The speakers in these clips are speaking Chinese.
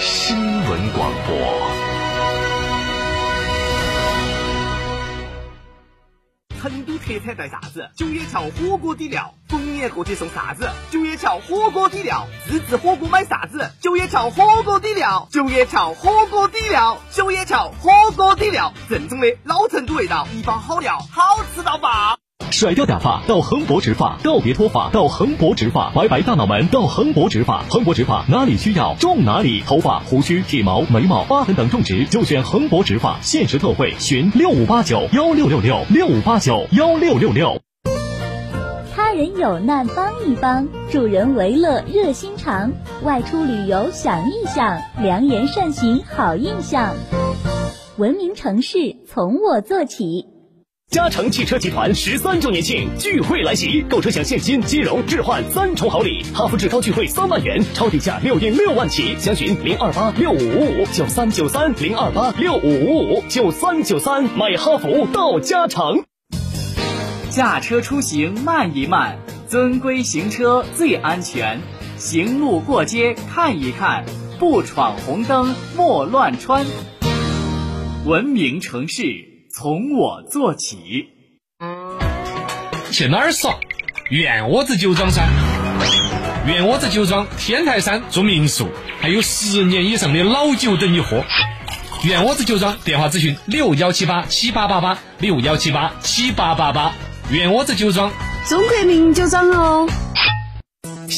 新闻广播。成都特产带啥子？九叶桥火锅底料，逢年过节送啥子？九叶桥火锅底料，自制火锅买啥子？九叶桥火锅底料，九叶桥火锅底料，九叶桥火锅底料，正宗的老成都味道，一包好料，好吃到爆！甩掉假发到恒博植发，告别脱发到恒博植发，白白大脑门到恒博植发，恒博植发哪里需要种哪里，头发、胡须、体毛、眉毛、疤痕等种植就选恒博植发，限时特惠，询六五八九幺六六六六五八九幺六六六。他人有难帮一帮，助人为乐热心肠，外出旅游想一想，良言善行好印象。文明城市从我做起。嘉诚汽车集团十三周年庆聚会来袭，购车享现金、金融、置换三重好礼，哈弗智高聚会三万元，超低价六点六万起，详询零二八六五五五九三九三零二八六五五五九三九三，买哈弗到嘉诚。驾车出行慢一慢，遵规行车最安全，行路过街看一看，不闯红灯莫乱穿，文明城市。从我做起。去哪儿耍？圆窝子酒庄噻。圆窝子酒庄天台山做民宿，还有十年以上的老酒等你喝。圆窝子酒庄电话咨询六幺七八七八八八六幺七八七八八八。圆窝子酒庄，中国名酒庄哦。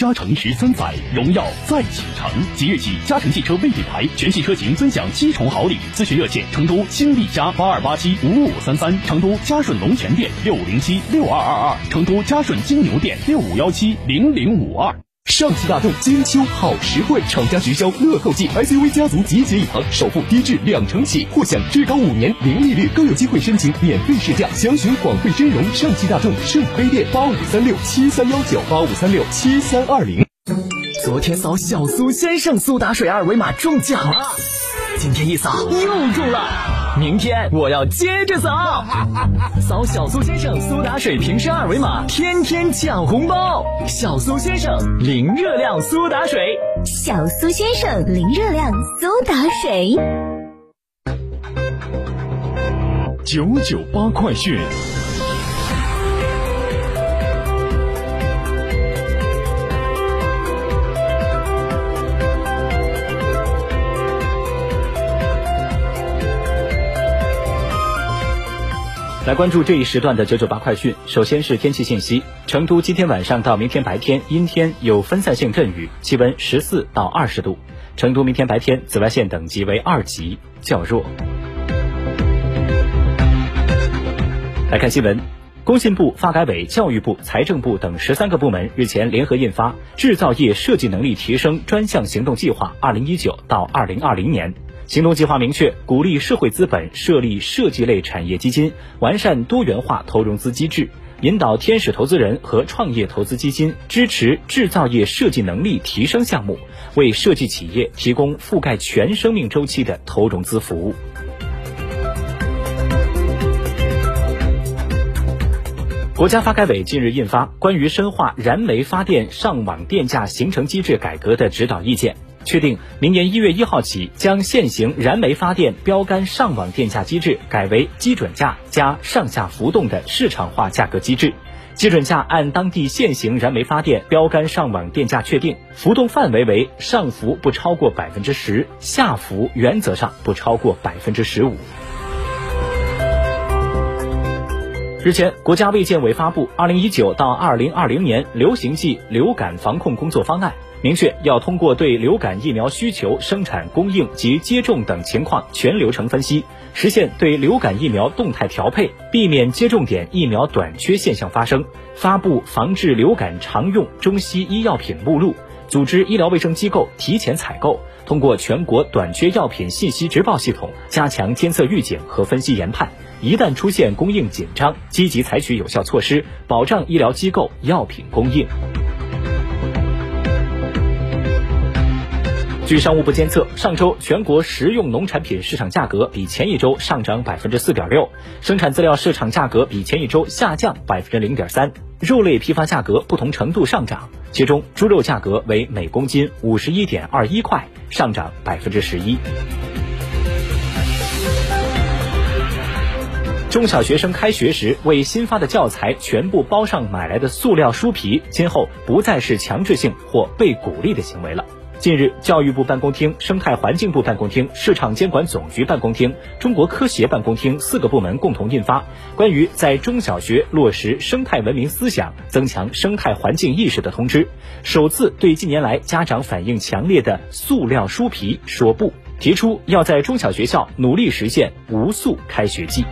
嘉诚十三载，荣耀再启程。即日起，嘉诚汽车为品牌全系车型尊享七重好礼。咨询热线：成都新力嘉八二八七五五三三，成都嘉顺龙泉店六五零七六二二二，成都嘉顺金牛店六五幺七零零五二。上汽大众金秋好实惠，厂家直销乐购季，SUV 家族集结一堂，首付低至两成起，或享至高五年零利率，更有机会申请免费试驾。详询广汇真荣上汽大众圣杯店八五三六七三幺九八五三六七三二零。昨天扫小苏先生苏打水二维码中奖了，今天一扫又中了。明天我要接着扫，扫小苏先生苏打水瓶身二维码，天天抢红包。小苏先生零热量苏打水，小苏先生零热量苏打水。九九八快讯。来关注这一时段的九九八快讯。首先是天气信息：成都今天晚上到明天白天阴天，有分散性阵雨，气温十四到二十度。成都明天白天紫外线等级为二级，较弱。来看新闻，工信部、发改委、教育部、财政部等十三个部门日前联合印发《制造业设计能力提升专项行动计划（二零一九到二零二零年）》。行动计划明确，鼓励社会资本设立设计类产业基金，完善多元化投融资机制，引导天使投资人和创业投资基金支持制造业设计能力提升项目，为设计企业提供覆盖全生命周期的投融资服务。国家发改委近日印发《关于深化燃煤发电上网电价形成机制改革的指导意见》。确定明年一月一号起，将现行燃煤发电标杆上网电价机制改为基准价加上下浮动的市场化价格机制。基准价按当地现行燃煤发电标杆上网电价确定，浮动范围为上浮不超过百分之十，下浮原则上不超过百分之十五。日前，国家卫健委发布《二零一九到二零二零年流行季流感防控工作方案》，明确要通过对流感疫苗需求、生产供应及接种等情况全流程分析，实现对流感疫苗动态调配，避免接种点疫苗短缺现象发生。发布防治流感常用中西医药品目录，组织医疗卫生机构提前采购，通过全国短缺药品信息直报系统加强监测预警和分析研判。一旦出现供应紧张，积极采取有效措施，保障医疗机构药品供应。据商务部监测，上周全国食用农产品市场价格比前一周上涨百分之四点六，生产资料市场价格比前一周下降百分之零点三，肉类批发价格不同程度上涨，其中猪肉价格为每公斤五十一点二一块，上涨百分之十一。中小学生开学时为新发的教材全部包上买来的塑料书皮，今后不再是强制性或被鼓励的行为了。近日，教育部办公厅、生态环境部办公厅、市场监管总局办公厅、中国科协办公厅四个部门共同印发《关于在中小学落实生态文明思想、增强生态环境意识的通知》，首次对近年来家长反映强烈的塑料书皮说不，提出要在中小学校努力实现无塑开学季。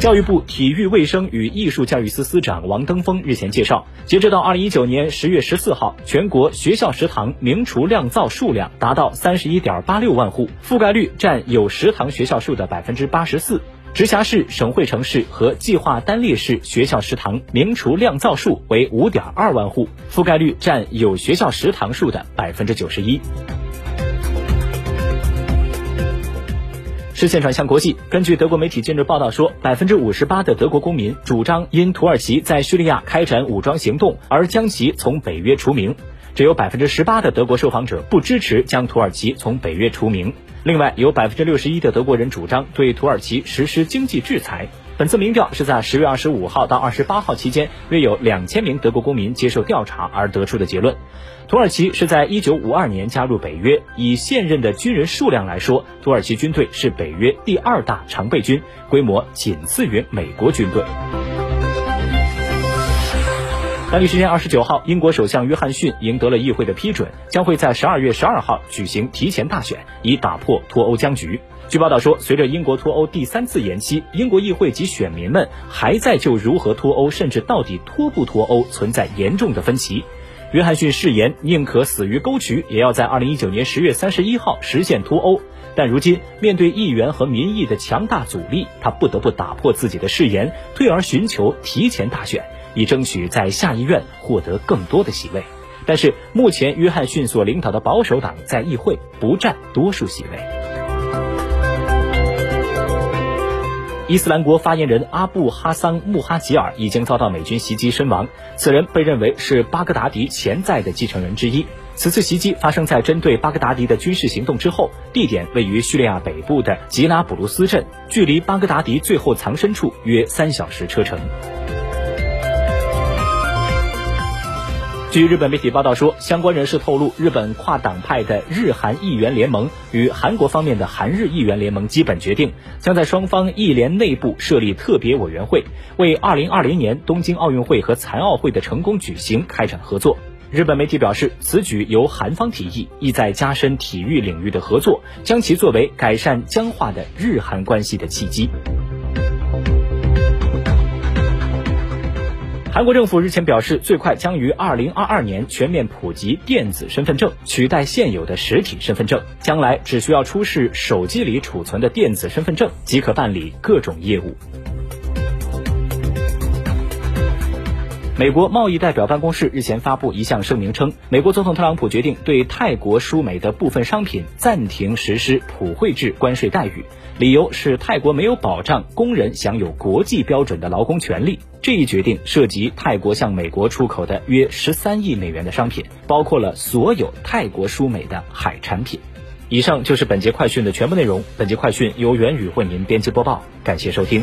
教育部体育卫生与艺术教育司司长王登峰日前介绍，截止到二零一九年十月十四号，全国学校食堂明厨亮灶数量达到三十一点八六万户，覆盖率占有食堂学校数的百分之八十四。直辖市、省会城市和计划单列市学校食堂明厨亮灶数为五点二万户，覆盖率占有学校食堂数的百分之九十一。视线转向国际，根据德国媒体近日报道说，百分之五十八的德国公民主张因土耳其在叙利亚开展武装行动而将其从北约除名，只有百分之十八的德国受访者不支持将土耳其从北约除名。另外，有百分之六十一的德国人主张对土耳其实施经济制裁。本次民调是在十月二十五号到二十八号期间，约有两千名德国公民接受调查而得出的结论。土耳其是在一九五二年加入北约，以现任的军人数量来说，土耳其军队是北约第二大常备军，规模仅次于美国军队。当地时间二十九号，英国首相约翰逊赢得了议会的批准，将会在十二月十二号举行提前大选，以打破脱欧僵局。据报道说，随着英国脱欧第三次延期，英国议会及选民们还在就如何脱欧，甚至到底脱不脱欧存在严重的分歧。约翰逊誓言宁可死于沟渠，也要在二零一九年十月三十一号实现脱欧。但如今面对议员和民意的强大阻力，他不得不打破自己的誓言，退而寻求提前大选，以争取在下议院获得更多的席位。但是目前，约翰逊所领导的保守党在议会不占多数席位。伊斯兰国发言人阿布哈桑穆哈吉尔已经遭到美军袭击身亡，此人被认为是巴格达迪潜在的继承人之一。此次袭击发生在针对巴格达迪的军事行动之后，地点位于叙利亚北部的吉拉卜卢斯镇，距离巴格达迪最后藏身处约三小时车程。据日本媒体报道说，相关人士透露，日本跨党派的日韩议员联盟与韩国方面的韩日议员联盟基本决定，将在双方议联内部设立特别委员会，为2020年东京奥运会和残奥会的成功举行开展合作。日本媒体表示，此举由韩方提议，意在加深体育领域的合作，将其作为改善僵化的日韩关系的契机。韩国政府日前表示，最快将于二零二二年全面普及电子身份证，取代现有的实体身份证。将来只需要出示手机里储存的电子身份证，即可办理各种业务。美国贸易代表办公室日前发布一项声明称，美国总统特朗普决定对泰国输美的部分商品暂停实施普惠制关税待遇。理由是泰国没有保障工人享有国际标准的劳工权利。这一决定涉及泰国向美国出口的约十三亿美元的商品，包括了所有泰国输美的海产品。以上就是本节快讯的全部内容。本节快讯由元宇为您编辑播报，感谢收听。